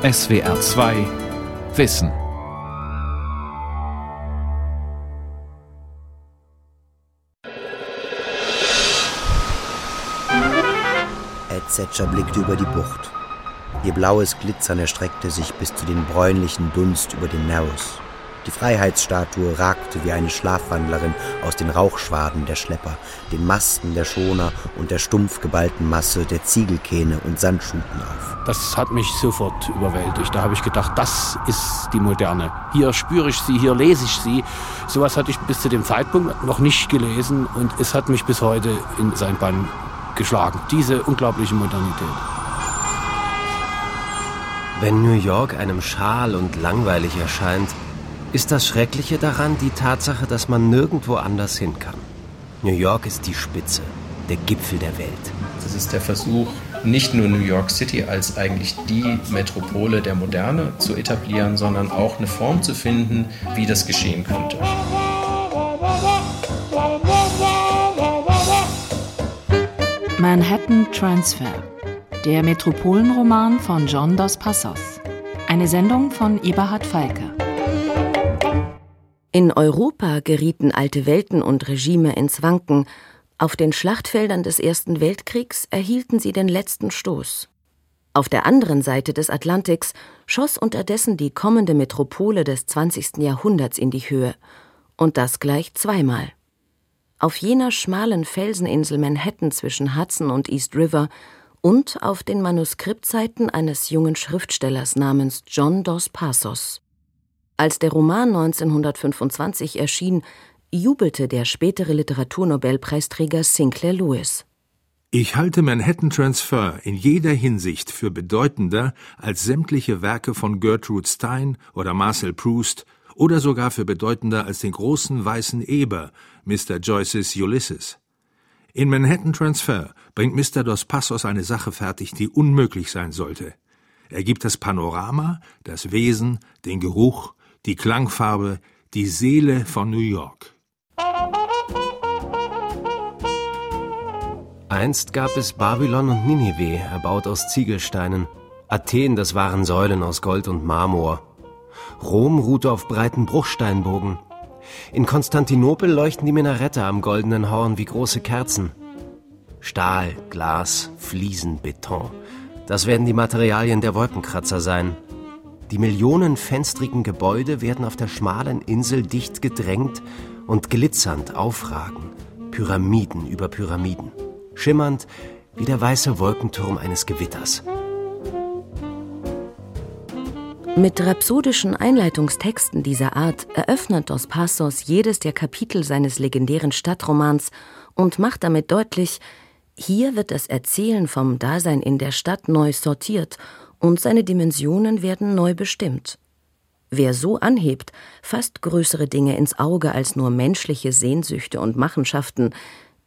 SWR 2 Wissen. Ed Thatcher blickte über die Bucht. Ihr blaues Glitzern erstreckte sich bis zu den bräunlichen Dunst über den Narrows. Die Freiheitsstatue ragte wie eine Schlafwandlerin aus den Rauchschwaden der Schlepper, den Masten der Schoner und der stumpf geballten Masse der Ziegelkähne und Sandschuten auf. Das hat mich sofort überwältigt. Da habe ich gedacht, das ist die Moderne. Hier spüre ich sie, hier lese ich sie. Sowas hatte ich bis zu dem Zeitpunkt noch nicht gelesen und es hat mich bis heute in sein Bann geschlagen. Diese unglaubliche Modernität. Wenn New York einem schal und langweilig erscheint, ist das Schreckliche daran die Tatsache, dass man nirgendwo anders hin kann. New York ist die Spitze, der Gipfel der Welt. Das ist der Versuch, nicht nur New York City als eigentlich die Metropole der Moderne zu etablieren, sondern auch eine Form zu finden, wie das geschehen könnte. Manhattan Transfer, der Metropolenroman von John Dos Passos. Eine Sendung von Eberhard Falke. In Europa gerieten alte Welten und Regime ins Wanken. Auf den Schlachtfeldern des Ersten Weltkriegs erhielten sie den letzten Stoß. Auf der anderen Seite des Atlantiks schoss unterdessen die kommende Metropole des 20. Jahrhunderts in die Höhe. Und das gleich zweimal. Auf jener schmalen Felseninsel Manhattan zwischen Hudson und East River und auf den Manuskriptseiten eines jungen Schriftstellers namens John Dos Passos. Als der Roman 1925 erschien, jubelte der spätere Literaturnobelpreisträger Sinclair Lewis. Ich halte Manhattan Transfer in jeder Hinsicht für bedeutender als sämtliche Werke von Gertrude Stein oder Marcel Proust oder sogar für bedeutender als den großen weißen Eber, Mr. Joyces Ulysses. In Manhattan Transfer bringt Mr. Dos Passos eine Sache fertig, die unmöglich sein sollte. Er gibt das Panorama, das Wesen, den Geruch, die Klangfarbe, die Seele von New York. Einst gab es Babylon und Ninive, erbaut aus Ziegelsteinen. Athen, das waren Säulen aus Gold und Marmor. Rom ruhte auf breiten Bruchsteinbogen. In Konstantinopel leuchten die Minarette am goldenen Horn wie große Kerzen. Stahl, Glas, Fliesen, Beton. Das werden die Materialien der Wolkenkratzer sein. Die millionenfenstrigen Gebäude werden auf der schmalen Insel dicht gedrängt und glitzernd aufragen. Pyramiden über Pyramiden. Schimmernd wie der weiße Wolkenturm eines Gewitters. Mit rhapsodischen Einleitungstexten dieser Art eröffnet Dos Passos jedes der Kapitel seines legendären Stadtromans und macht damit deutlich, hier wird das Erzählen vom Dasein in der Stadt neu sortiert und seine Dimensionen werden neu bestimmt. Wer so anhebt, fasst größere Dinge ins Auge als nur menschliche Sehnsüchte und Machenschaften.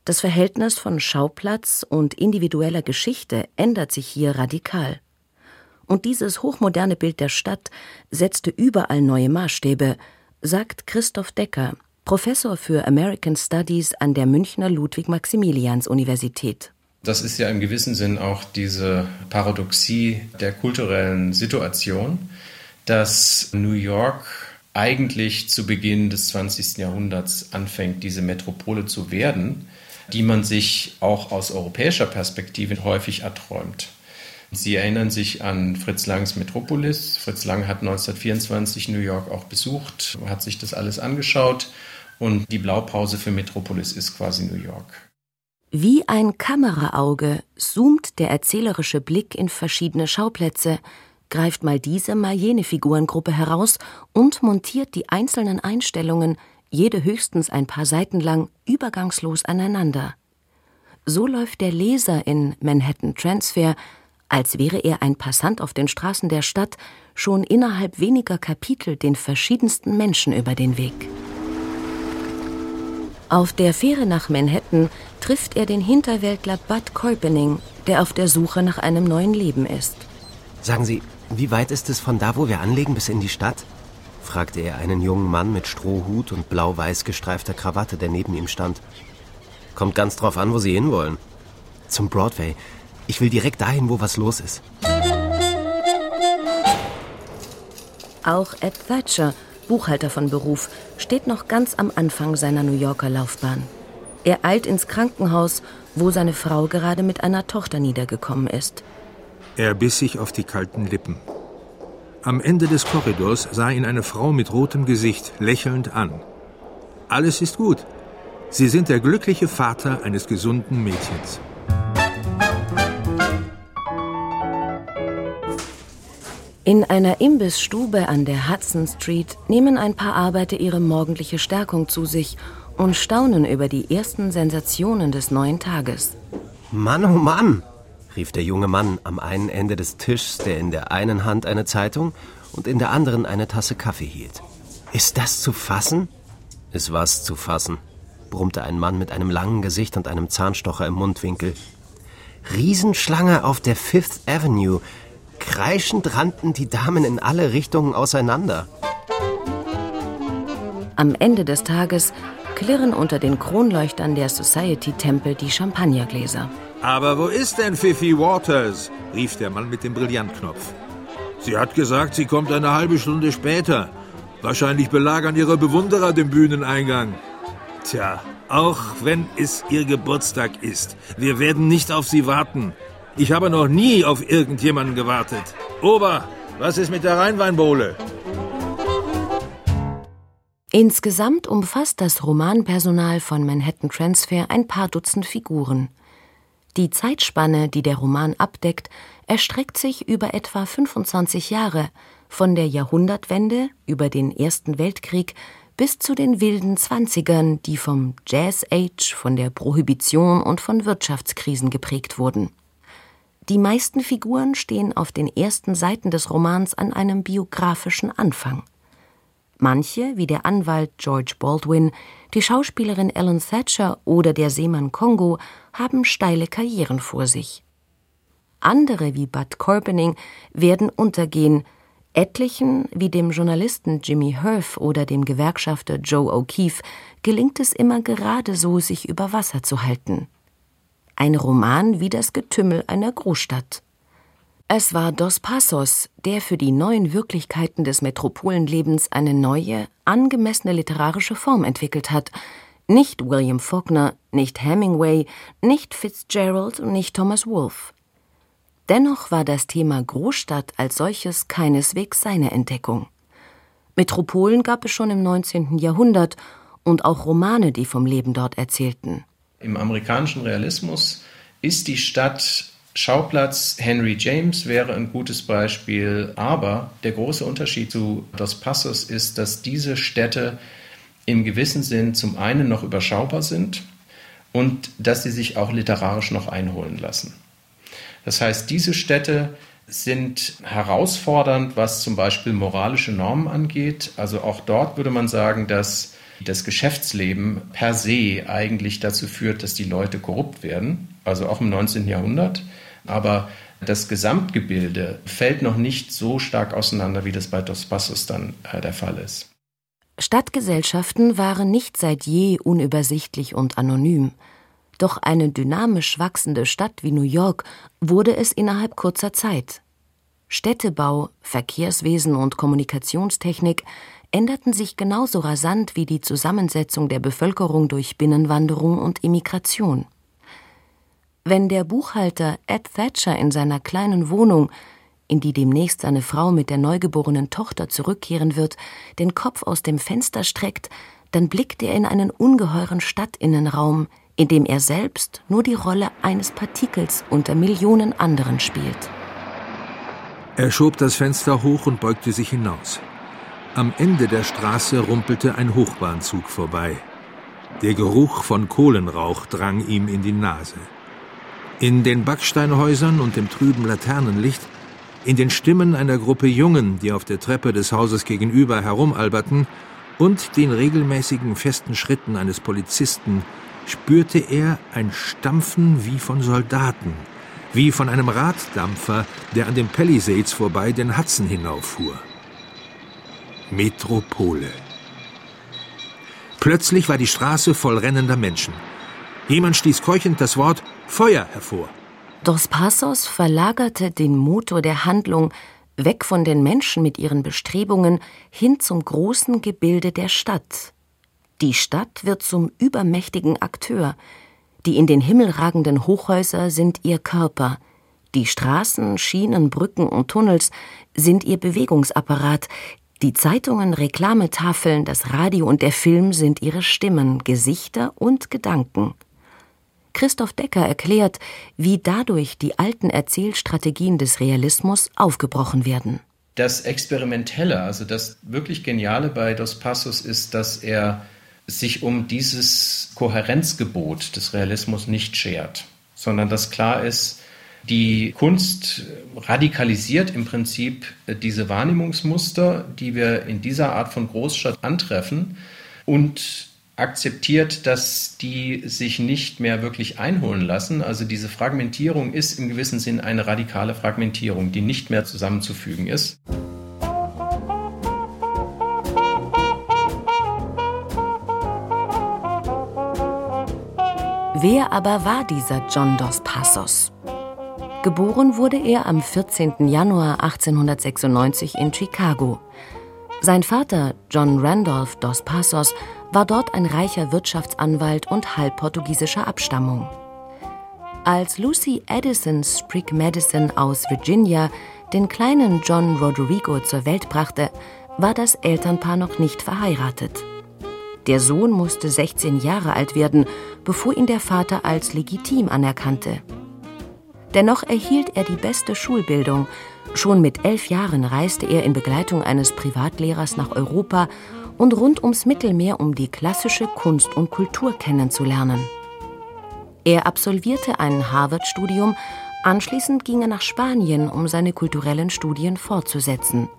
Das Verhältnis von Schauplatz und individueller Geschichte ändert sich hier radikal. Und dieses hochmoderne Bild der Stadt setzte überall neue Maßstäbe, sagt Christoph Decker, Professor für American Studies an der Münchner Ludwig-Maximilians-Universität. Das ist ja im gewissen Sinn auch diese Paradoxie der kulturellen Situation, dass New York eigentlich zu Beginn des 20. Jahrhunderts anfängt, diese Metropole zu werden, die man sich auch aus europäischer Perspektive häufig erträumt. Sie erinnern sich an Fritz Langs Metropolis. Fritz Lang hat 1924 New York auch besucht, hat sich das alles angeschaut und die Blaupause für Metropolis ist quasi New York. Wie ein Kameraauge zoomt der erzählerische Blick in verschiedene Schauplätze, greift mal diese, mal jene Figurengruppe heraus und montiert die einzelnen Einstellungen, jede höchstens ein paar Seiten lang, übergangslos aneinander. So läuft der Leser in Manhattan Transfer, als wäre er ein Passant auf den Straßen der Stadt, schon innerhalb weniger Kapitel den verschiedensten Menschen über den Weg. Auf der Fähre nach Manhattan trifft er den Hinterwäldler Bud Kolpening, der auf der Suche nach einem neuen Leben ist. Sagen Sie, wie weit ist es von da, wo wir anlegen, bis in die Stadt? fragte er einen jungen Mann mit Strohhut und blau-weiß gestreifter Krawatte, der neben ihm stand. Kommt ganz drauf an, wo Sie hinwollen. Zum Broadway. Ich will direkt dahin, wo was los ist. Auch Ed Thatcher, Buchhalter von Beruf, steht noch ganz am Anfang seiner New Yorker Laufbahn. Er eilt ins Krankenhaus, wo seine Frau gerade mit einer Tochter niedergekommen ist. Er biss sich auf die kalten Lippen. Am Ende des Korridors sah ihn eine Frau mit rotem Gesicht lächelnd an. Alles ist gut. Sie sind der glückliche Vater eines gesunden Mädchens. In einer Imbissstube an der Hudson Street nehmen ein paar Arbeiter ihre morgendliche Stärkung zu sich und staunen über die ersten Sensationen des neuen Tages. Mann, oh Mann, rief der junge Mann am einen Ende des Tischs, der in der einen Hand eine Zeitung und in der anderen eine Tasse Kaffee hielt. Ist das zu fassen? Es war's zu fassen, brummte ein Mann mit einem langen Gesicht und einem Zahnstocher im Mundwinkel. Riesenschlange auf der Fifth Avenue. Kreischend rannten die Damen in alle Richtungen auseinander. Am Ende des Tages klirren unter den Kronleuchtern der Society-Tempel die Champagnergläser. Aber wo ist denn Fifi Waters? rief der Mann mit dem Brillantknopf. Sie hat gesagt, sie kommt eine halbe Stunde später. Wahrscheinlich belagern ihre Bewunderer den Bühneneingang. Tja, auch wenn es ihr Geburtstag ist, wir werden nicht auf sie warten. Ich habe noch nie auf irgendjemanden gewartet. Ober, was ist mit der Rheinweinbowle? Insgesamt umfasst das Romanpersonal von Manhattan Transfer ein paar Dutzend Figuren. Die Zeitspanne, die der Roman abdeckt, erstreckt sich über etwa 25 Jahre, von der Jahrhundertwende über den Ersten Weltkrieg bis zu den wilden Zwanzigern, die vom Jazz Age, von der Prohibition und von Wirtschaftskrisen geprägt wurden. Die meisten Figuren stehen auf den ersten Seiten des Romans an einem biografischen Anfang. Manche, wie der Anwalt George Baldwin, die Schauspielerin Ellen Thatcher oder der Seemann Kongo, haben steile Karrieren vor sich. Andere, wie Bud Corpening, werden untergehen, etlichen, wie dem Journalisten Jimmy Herf oder dem Gewerkschafter Joe O'Keefe, gelingt es immer gerade so, sich über Wasser zu halten. Ein Roman wie das Getümmel einer Großstadt. Es war Dos Passos, der für die neuen Wirklichkeiten des Metropolenlebens eine neue, angemessene literarische Form entwickelt hat. Nicht William Faulkner, nicht Hemingway, nicht Fitzgerald und nicht Thomas Wolfe. Dennoch war das Thema Großstadt als solches keineswegs seine Entdeckung. Metropolen gab es schon im 19. Jahrhundert und auch Romane, die vom Leben dort erzählten. Im amerikanischen Realismus ist die Stadt Schauplatz Henry James wäre ein gutes Beispiel, aber der große Unterschied zu Dos Passos ist, dass diese Städte im gewissen Sinn zum einen noch überschaubar sind und dass sie sich auch literarisch noch einholen lassen. Das heißt, diese Städte sind herausfordernd, was zum Beispiel moralische Normen angeht. Also auch dort würde man sagen, dass das Geschäftsleben per se eigentlich dazu führt, dass die Leute korrupt werden, also auch im 19. Jahrhundert. Aber das Gesamtgebilde fällt noch nicht so stark auseinander, wie das bei Dos Passos dann äh, der Fall ist. Stadtgesellschaften waren nicht seit je unübersichtlich und anonym. Doch eine dynamisch wachsende Stadt wie New York wurde es innerhalb kurzer Zeit. Städtebau, Verkehrswesen und Kommunikationstechnik änderten sich genauso rasant wie die Zusammensetzung der Bevölkerung durch Binnenwanderung und Immigration. Wenn der Buchhalter Ed Thatcher in seiner kleinen Wohnung, in die demnächst seine Frau mit der neugeborenen Tochter zurückkehren wird, den Kopf aus dem Fenster streckt, dann blickt er in einen ungeheuren Stadtinnenraum, in dem er selbst nur die Rolle eines Partikels unter Millionen anderen spielt. Er schob das Fenster hoch und beugte sich hinaus. Am Ende der Straße rumpelte ein Hochbahnzug vorbei. Der Geruch von Kohlenrauch drang ihm in die Nase. In den Backsteinhäusern und dem trüben Laternenlicht, in den Stimmen einer Gruppe Jungen, die auf der Treppe des Hauses gegenüber herumalberten, und den regelmäßigen festen Schritten eines Polizisten spürte er ein Stampfen wie von Soldaten, wie von einem Raddampfer, der an den Palisades vorbei den Hudson hinauffuhr. Metropole. Plötzlich war die Straße voll rennender Menschen. Jemand stieß keuchend das Wort Feuer hervor. Dos Passos verlagerte den Motor der Handlung, weg von den Menschen mit ihren Bestrebungen hin zum großen Gebilde der Stadt. Die Stadt wird zum übermächtigen Akteur, die in den Himmel ragenden Hochhäuser sind ihr Körper, die Straßen, Schienen, Brücken und Tunnels sind ihr Bewegungsapparat, die Zeitungen, Reklametafeln, das Radio und der Film sind ihre Stimmen, Gesichter und Gedanken. Christoph Decker erklärt, wie dadurch die alten Erzählstrategien des Realismus aufgebrochen werden. Das Experimentelle, also das wirklich Geniale bei Dos Passos ist, dass er sich um dieses Kohärenzgebot des Realismus nicht schert, sondern dass klar ist, die Kunst radikalisiert im Prinzip diese Wahrnehmungsmuster, die wir in dieser Art von Großstadt antreffen und akzeptiert, dass die sich nicht mehr wirklich einholen lassen. Also diese Fragmentierung ist im gewissen Sinn eine radikale Fragmentierung, die nicht mehr zusammenzufügen ist. Wer aber war dieser John dos Passos? Geboren wurde er am 14. Januar 1896 in Chicago. Sein Vater, John Randolph dos Passos, war dort ein reicher Wirtschaftsanwalt und halb portugiesischer Abstammung. Als Lucy Addison Sprigg Madison aus Virginia den kleinen John Roderigo zur Welt brachte, war das Elternpaar noch nicht verheiratet. Der Sohn musste 16 Jahre alt werden, bevor ihn der Vater als legitim anerkannte. Dennoch erhielt er die beste Schulbildung. Schon mit elf Jahren reiste er in Begleitung eines Privatlehrers nach Europa und rund ums Mittelmeer, um die klassische Kunst und Kultur kennenzulernen. Er absolvierte ein Harvard-Studium, anschließend ging er nach Spanien, um seine kulturellen Studien fortzusetzen.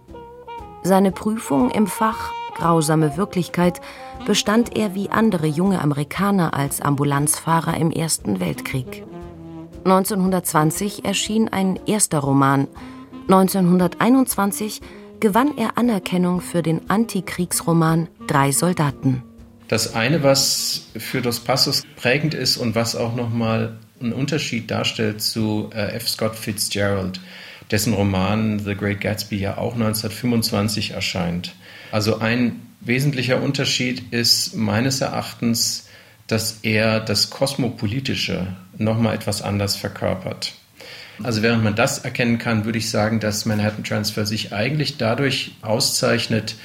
Seine Prüfung im Fach Grausame Wirklichkeit bestand er wie andere junge Amerikaner als Ambulanzfahrer im Ersten Weltkrieg. 1920 erschien ein erster Roman. 1921 gewann er Anerkennung für den Antikriegsroman Drei Soldaten. Das eine, was für Dos Passos prägend ist und was auch nochmal einen Unterschied darstellt zu äh, F. Scott Fitzgerald, dessen Roman The Great Gatsby ja auch 1925 erscheint. Also ein wesentlicher Unterschied ist meines Erachtens, dass er das Kosmopolitische nochmal etwas anders verkörpert. Also während man das erkennen kann, würde ich sagen, dass Manhattan Transfer sich eigentlich dadurch auszeichnet,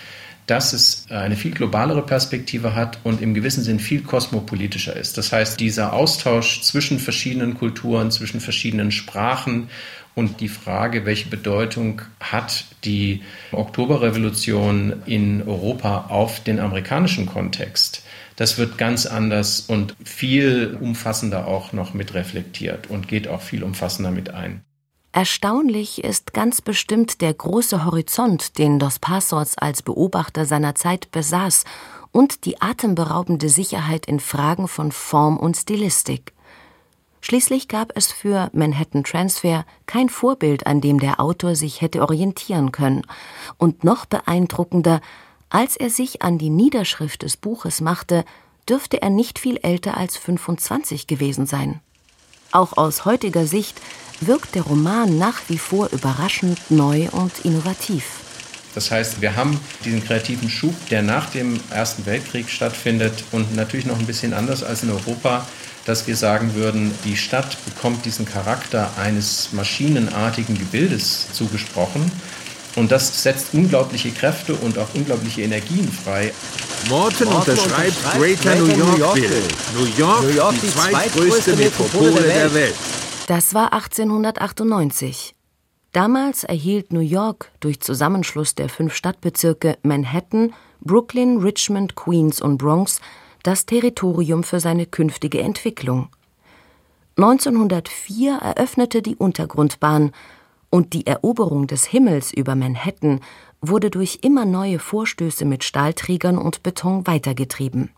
dass es eine viel globalere Perspektive hat und im gewissen Sinn viel kosmopolitischer ist. Das heißt, dieser Austausch zwischen verschiedenen Kulturen, zwischen verschiedenen Sprachen und die Frage, welche Bedeutung hat die Oktoberrevolution in Europa auf den amerikanischen Kontext, das wird ganz anders und viel umfassender auch noch mit reflektiert und geht auch viel umfassender mit ein. Erstaunlich ist ganz bestimmt der große Horizont, den Dos Passos als Beobachter seiner Zeit besaß, und die atemberaubende Sicherheit in Fragen von Form und Stilistik. Schließlich gab es für Manhattan Transfer kein Vorbild, an dem der Autor sich hätte orientieren können, und noch beeindruckender, als er sich an die Niederschrift des Buches machte, dürfte er nicht viel älter als 25 gewesen sein. Auch aus heutiger Sicht wirkt der Roman nach wie vor überraschend neu und innovativ. Das heißt, wir haben diesen kreativen Schub, der nach dem Ersten Weltkrieg stattfindet und natürlich noch ein bisschen anders als in Europa, dass wir sagen würden, die Stadt bekommt diesen Charakter eines maschinenartigen Gebildes zugesprochen und das setzt unglaubliche Kräfte und auch unglaubliche Energien frei. Morton, Morton unterschreibt, unterschreibt Greater New York, York Bill. New York, New York die, die zweitgrößte Metropole der Welt. der Welt. Das war 1898. Damals erhielt New York durch Zusammenschluss der fünf Stadtbezirke Manhattan, Brooklyn, Richmond, Queens und Bronx das Territorium für seine künftige Entwicklung. 1904 eröffnete die Untergrundbahn und die Eroberung des Himmels über Manhattan wurde durch immer neue Vorstöße mit Stahlträgern und Beton weitergetrieben.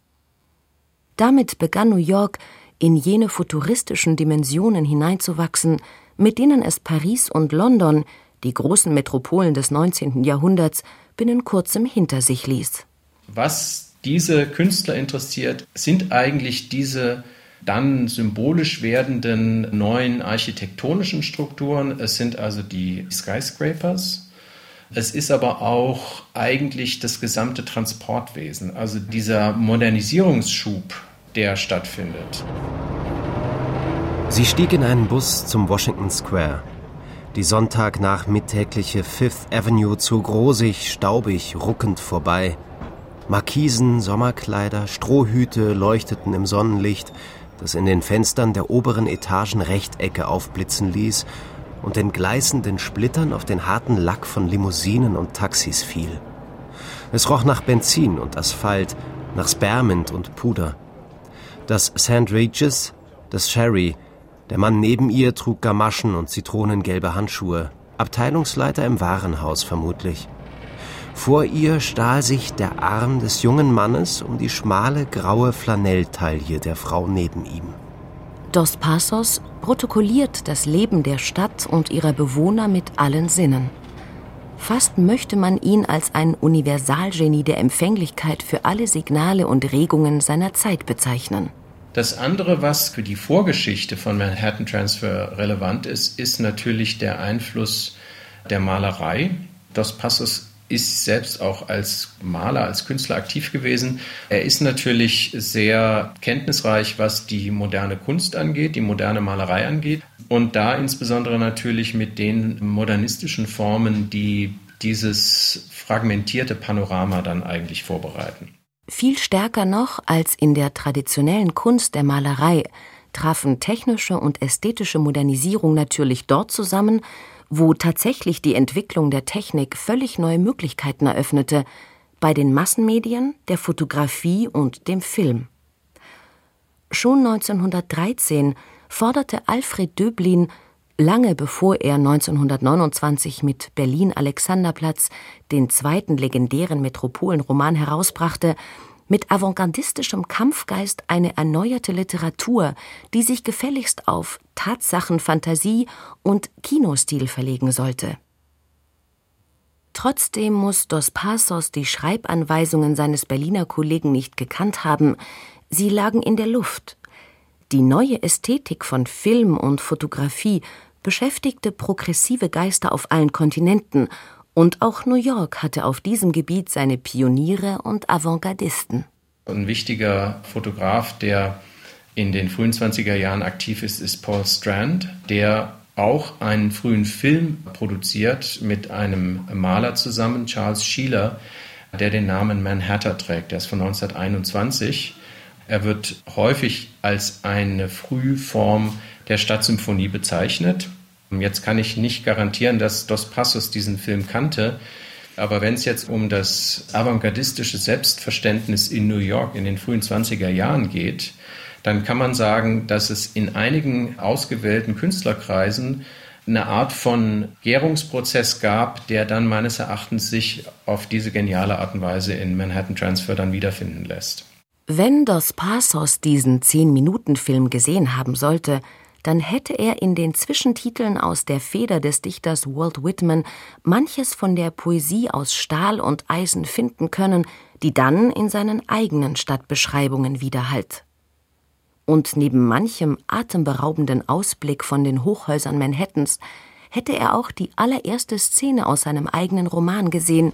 Damit begann New York in jene futuristischen Dimensionen hineinzuwachsen, mit denen es Paris und London, die großen Metropolen des 19. Jahrhunderts, binnen kurzem hinter sich ließ. Was diese Künstler interessiert, sind eigentlich diese dann symbolisch werdenden neuen architektonischen Strukturen. Es sind also die Skyscrapers Es ist aber auch eigentlich das gesamte Transportwesen, also dieser Modernisierungsschub, der stattfindet. Sie stieg in einen Bus zum Washington Square. Die Sonntagnachmittägliche Fifth Avenue zog rosig, staubig, ruckend vorbei. Markisen, Sommerkleider, Strohhüte leuchteten im Sonnenlicht, das in den Fenstern der oberen Etagen Rechtecke aufblitzen ließ und den gleißenden Splittern auf den harten Lack von Limousinen und Taxis fiel. Es roch nach Benzin und Asphalt, nach Spermint und Puder. Das St. Regis, das Sherry, der Mann neben ihr trug Gamaschen und zitronengelbe Handschuhe, Abteilungsleiter im Warenhaus vermutlich. Vor ihr stahl sich der Arm des jungen Mannes um die schmale graue Flanelltaille der Frau neben ihm. Dos Passos protokolliert das Leben der Stadt und ihrer Bewohner mit allen Sinnen. Fast möchte man ihn als ein Universalgenie der Empfänglichkeit für alle Signale und Regungen seiner Zeit bezeichnen. Das andere, was für die Vorgeschichte von Manhattan Transfer relevant ist, ist natürlich der Einfluss der Malerei. Dos Passos ist selbst auch als Maler, als Künstler aktiv gewesen. Er ist natürlich sehr kenntnisreich, was die moderne Kunst angeht, die moderne Malerei angeht. Und da insbesondere natürlich mit den modernistischen Formen, die dieses fragmentierte Panorama dann eigentlich vorbereiten. Viel stärker noch als in der traditionellen Kunst der Malerei trafen technische und ästhetische Modernisierung natürlich dort zusammen, wo tatsächlich die Entwicklung der Technik völlig neue Möglichkeiten eröffnete, bei den Massenmedien, der Fotografie und dem Film. Schon 1913 forderte Alfred Döblin, lange bevor er 1929 mit Berlin Alexanderplatz den zweiten legendären Metropolenroman herausbrachte, mit avantgardistischem Kampfgeist eine erneuerte Literatur, die sich gefälligst auf Tatsachenfantasie und Kinostil verlegen sollte. Trotzdem muss Dos Passos die Schreibanweisungen seines Berliner Kollegen nicht gekannt haben, sie lagen in der Luft. Die neue Ästhetik von Film und Fotografie beschäftigte progressive Geister auf allen Kontinenten und auch New York hatte auf diesem Gebiet seine Pioniere und Avantgardisten. Ein wichtiger Fotograf, der in den frühen 20er Jahren aktiv ist, ist Paul Strand, der auch einen frühen Film produziert mit einem Maler zusammen, Charles Sheeler, der den Namen Manhattan trägt. Der ist von 1921. Er wird häufig als eine Frühform der Stadtsymphonie bezeichnet. Jetzt kann ich nicht garantieren, dass Dos Passos diesen Film kannte. Aber wenn es jetzt um das avantgardistische Selbstverständnis in New York in den frühen 20er Jahren geht, dann kann man sagen, dass es in einigen ausgewählten Künstlerkreisen eine Art von Gärungsprozess gab, der dann meines Erachtens sich auf diese geniale Art und Weise in Manhattan Transfer dann wiederfinden lässt. Wenn Dos Passos diesen Zehn-Minuten-Film gesehen haben sollte, dann hätte er in den Zwischentiteln aus der Feder des Dichters Walt Whitman manches von der Poesie aus Stahl und Eisen finden können, die dann in seinen eigenen Stadtbeschreibungen widerhallt. Und neben manchem atemberaubenden Ausblick von den Hochhäusern Manhattans hätte er auch die allererste Szene aus seinem eigenen Roman gesehen,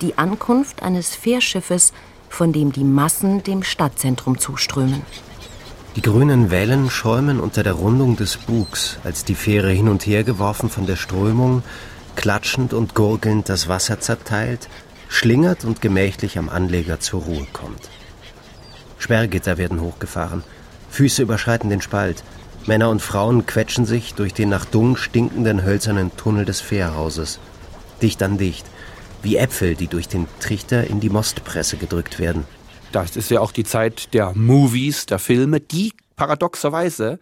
die Ankunft eines Fährschiffes, von dem die Massen dem Stadtzentrum zuströmen. Die grünen Wellen schäumen unter der Rundung des Bugs, als die Fähre hin und her geworfen von der Strömung, klatschend und gurgelnd das Wasser zerteilt, schlingert und gemächlich am Anleger zur Ruhe kommt. Sperrgitter werden hochgefahren, Füße überschreiten den Spalt, Männer und Frauen quetschen sich durch den nach Dung stinkenden hölzernen Tunnel des Fährhauses. Dicht an dicht, wie Äpfel, die durch den Trichter in die Mostpresse gedrückt werden. Das ist ja auch die Zeit der Movies, der Filme, die paradoxerweise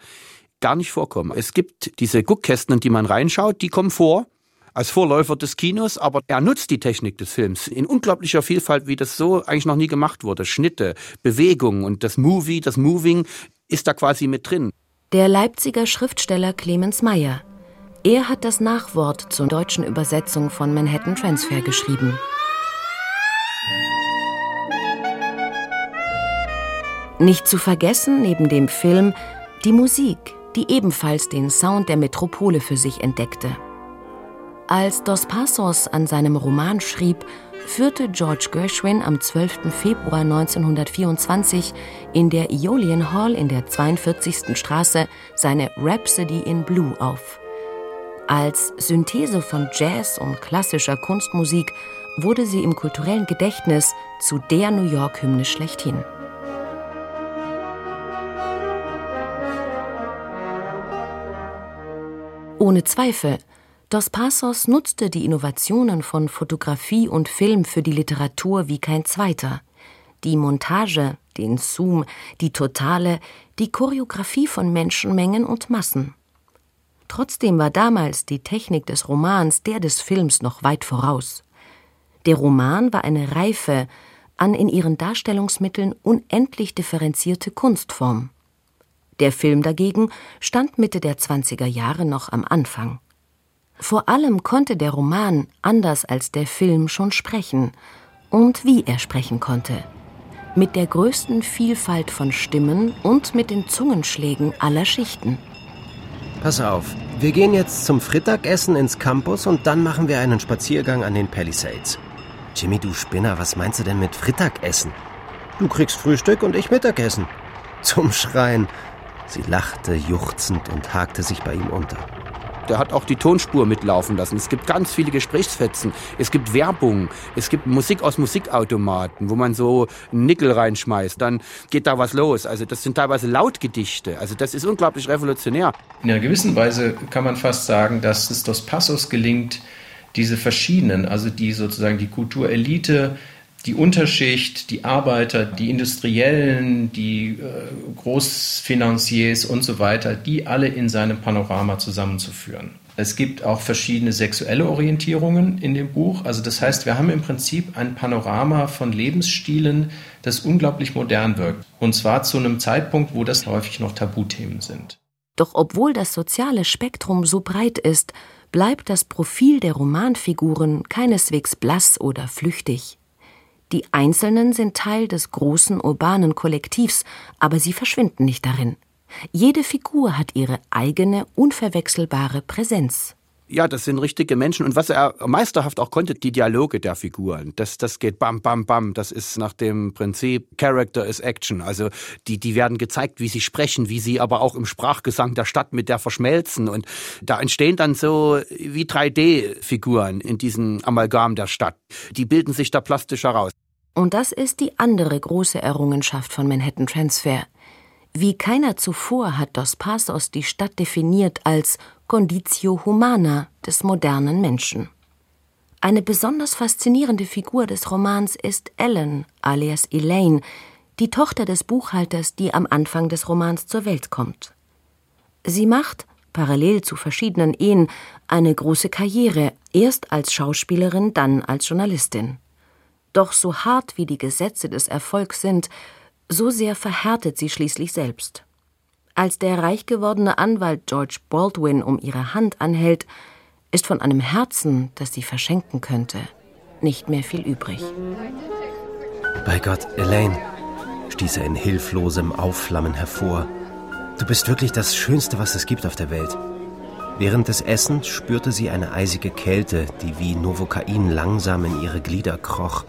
gar nicht vorkommen. Es gibt diese Guckkästen, die man reinschaut, die kommen vor als Vorläufer des Kinos, aber er nutzt die Technik des Films in unglaublicher Vielfalt, wie das so eigentlich noch nie gemacht wurde. Schnitte, Bewegungen und das Movie, das Moving ist da quasi mit drin. Der Leipziger Schriftsteller Clemens Meyer. Er hat das Nachwort zur deutschen Übersetzung von Manhattan Transfer geschrieben. Nicht zu vergessen neben dem Film die Musik, die ebenfalls den Sound der Metropole für sich entdeckte. Als Dos Passos an seinem Roman schrieb, führte George Gershwin am 12. Februar 1924 in der Aeolian Hall in der 42. Straße seine Rhapsody in Blue auf. Als Synthese von Jazz und klassischer Kunstmusik wurde sie im kulturellen Gedächtnis zu der New York-Hymne schlechthin. Ohne Zweifel, Dos Passos nutzte die Innovationen von Fotografie und Film für die Literatur wie kein zweiter. Die Montage, den Zoom, die Totale, die Choreografie von Menschenmengen und Massen. Trotzdem war damals die Technik des Romans der des Films noch weit voraus. Der Roman war eine reife, an in ihren Darstellungsmitteln unendlich differenzierte Kunstform. Der Film dagegen stand Mitte der 20er Jahre noch am Anfang. Vor allem konnte der Roman, anders als der Film, schon sprechen. Und wie er sprechen konnte. Mit der größten Vielfalt von Stimmen und mit den Zungenschlägen aller Schichten. Pass auf, wir gehen jetzt zum Frittagessen ins Campus und dann machen wir einen Spaziergang an den Palisades. Jimmy, du Spinner, was meinst du denn mit Frittagessen? Du kriegst Frühstück und ich Mittagessen. Zum Schreien. Sie lachte juchzend und hakte sich bei ihm unter. Der hat auch die Tonspur mitlaufen lassen. Es gibt ganz viele Gesprächsfetzen. Es gibt Werbung. Es gibt Musik aus Musikautomaten, wo man so einen Nickel reinschmeißt. Dann geht da was los. Also das sind teilweise Lautgedichte. Also das ist unglaublich revolutionär. In einer gewissen Weise kann man fast sagen, dass es Dos Passos gelingt, diese verschiedenen, also die sozusagen die Kulturelite, die Unterschicht, die Arbeiter, die Industriellen, die äh, Großfinanziers und so weiter, die alle in seinem Panorama zusammenzuführen. Es gibt auch verschiedene sexuelle Orientierungen in dem Buch. Also das heißt, wir haben im Prinzip ein Panorama von Lebensstilen, das unglaublich modern wirkt. Und zwar zu einem Zeitpunkt, wo das häufig noch Tabuthemen sind. Doch obwohl das soziale Spektrum so breit ist, bleibt das Profil der Romanfiguren keineswegs blass oder flüchtig. Die Einzelnen sind Teil des großen urbanen Kollektivs, aber sie verschwinden nicht darin. Jede Figur hat ihre eigene, unverwechselbare Präsenz. Ja, das sind richtige Menschen. Und was er meisterhaft auch konnte, die Dialoge der Figuren. Das, das geht bam, bam, bam. Das ist nach dem Prinzip Character is Action. Also die, die werden gezeigt, wie sie sprechen, wie sie aber auch im Sprachgesang der Stadt mit der verschmelzen. Und da entstehen dann so wie 3D-Figuren in diesem Amalgam der Stadt. Die bilden sich da plastisch heraus. Und das ist die andere große Errungenschaft von Manhattan Transfer. Wie keiner zuvor hat Dos Passos die Stadt definiert als Conditio Humana des modernen Menschen. Eine besonders faszinierende Figur des Romans ist Ellen, alias Elaine, die Tochter des Buchhalters, die am Anfang des Romans zur Welt kommt. Sie macht, parallel zu verschiedenen Ehen, eine große Karriere, erst als Schauspielerin, dann als Journalistin. Doch so hart wie die Gesetze des Erfolgs sind, so sehr verhärtet sie schließlich selbst. Als der reich gewordene Anwalt George Baldwin um ihre Hand anhält, ist von einem Herzen, das sie verschenken könnte, nicht mehr viel übrig. Bei Gott, Elaine, stieß er in hilflosem Aufflammen hervor. Du bist wirklich das Schönste, was es gibt auf der Welt. Während des Essens spürte sie eine eisige Kälte, die wie Novokain langsam in ihre Glieder kroch.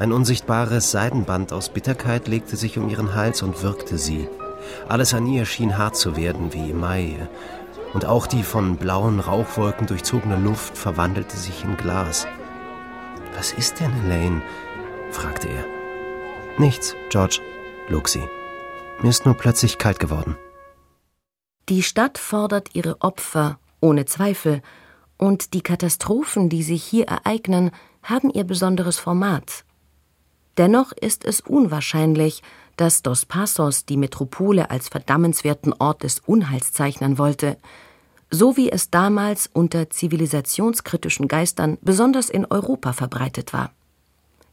Ein unsichtbares Seidenband aus Bitterkeit legte sich um ihren Hals und wirkte sie. Alles an ihr schien hart zu werden wie im Mai, und auch die von blauen Rauchwolken durchzogene Luft verwandelte sich in Glas. Was ist denn, Elaine? fragte er. Nichts, George, log sie. Mir ist nur plötzlich kalt geworden. Die Stadt fordert ihre Opfer, ohne Zweifel, und die Katastrophen, die sich hier ereignen, haben ihr besonderes Format. Dennoch ist es unwahrscheinlich, dass Dos Passos die Metropole als verdammenswerten Ort des Unheils zeichnen wollte, so wie es damals unter zivilisationskritischen Geistern besonders in Europa verbreitet war.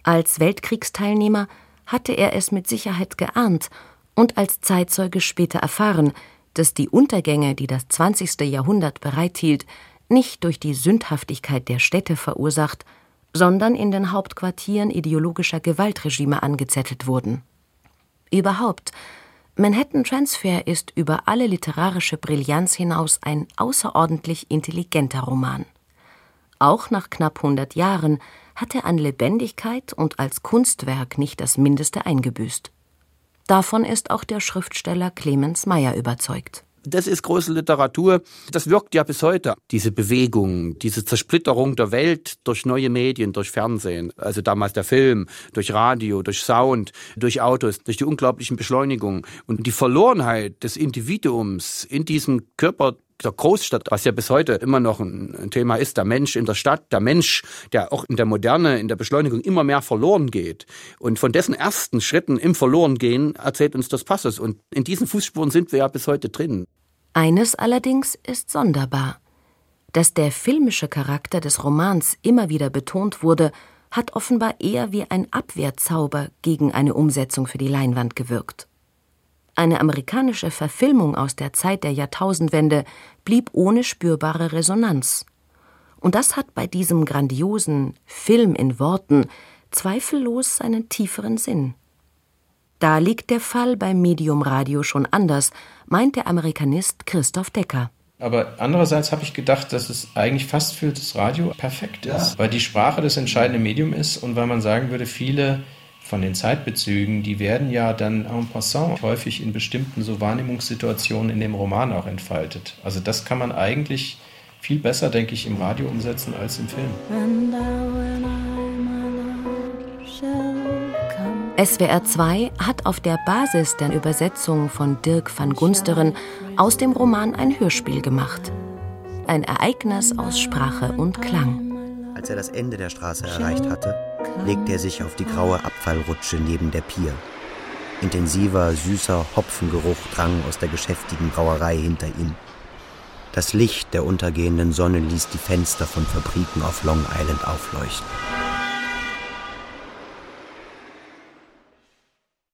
Als Weltkriegsteilnehmer hatte er es mit Sicherheit geahnt und als Zeitzeuge später erfahren, dass die Untergänge, die das 20. Jahrhundert bereithielt, nicht durch die Sündhaftigkeit der Städte verursacht, sondern in den Hauptquartieren ideologischer Gewaltregime angezettelt wurden. Überhaupt, Manhattan Transfer ist über alle literarische Brillanz hinaus ein außerordentlich intelligenter Roman. Auch nach knapp 100 Jahren hat er an Lebendigkeit und als Kunstwerk nicht das Mindeste eingebüßt. Davon ist auch der Schriftsteller Clemens Meyer überzeugt. Das ist große Literatur. Das wirkt ja bis heute. Diese Bewegung, diese Zersplitterung der Welt durch neue Medien, durch Fernsehen, also damals der Film, durch Radio, durch Sound, durch Autos, durch die unglaublichen Beschleunigungen und die Verlorenheit des Individuums in diesem Körper der Großstadt, was ja bis heute immer noch ein Thema ist, der Mensch in der Stadt, der Mensch, der auch in der Moderne, in der Beschleunigung immer mehr verloren geht. Und von dessen ersten Schritten im Verlorengehen erzählt uns das Passus. Und in diesen Fußspuren sind wir ja bis heute drin. Eines allerdings ist sonderbar. Dass der filmische Charakter des Romans immer wieder betont wurde, hat offenbar eher wie ein Abwehrzauber gegen eine Umsetzung für die Leinwand gewirkt. Eine amerikanische Verfilmung aus der Zeit der Jahrtausendwende blieb ohne spürbare Resonanz. Und das hat bei diesem grandiosen Film in Worten zweifellos seinen tieferen Sinn. Da liegt der Fall beim Medium Radio schon anders, meint der Amerikanist Christoph Decker. Aber andererseits habe ich gedacht, dass es eigentlich fast für das Radio perfekt ist, ja. weil die Sprache das entscheidende Medium ist und weil man sagen würde, viele von den Zeitbezügen, die werden ja dann en passant häufig in bestimmten so Wahrnehmungssituationen in dem Roman auch entfaltet. Also das kann man eigentlich viel besser, denke ich, im Radio umsetzen als im Film. SWR 2 hat auf der Basis der Übersetzung von Dirk van Gunsteren aus dem Roman ein Hörspiel gemacht. Ein Ereignis aus Sprache und Klang. Als er das Ende der Straße erreicht hatte, legte er sich auf die graue Abfallrutsche neben der Pier. Intensiver, süßer Hopfengeruch drang aus der geschäftigen Brauerei hinter ihm. Das Licht der untergehenden Sonne ließ die Fenster von Fabriken auf Long Island aufleuchten.